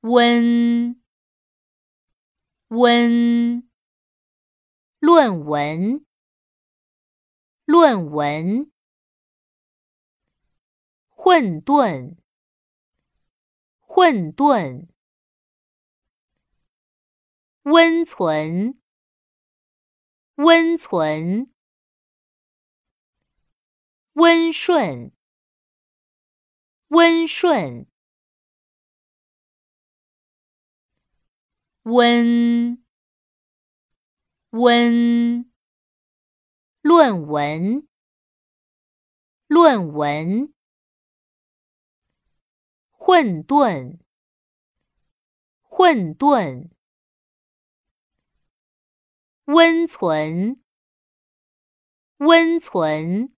温温论文论文混沌混沌温存温存温顺温顺。温温论文论文混沌混沌温存温存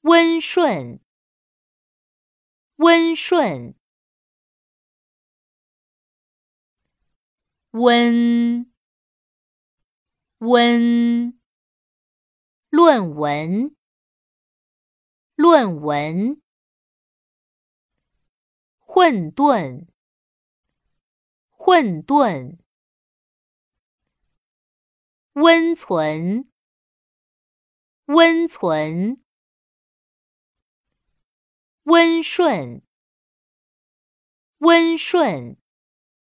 温顺温顺。温温论文论文混沌混沌温存温存温顺温顺。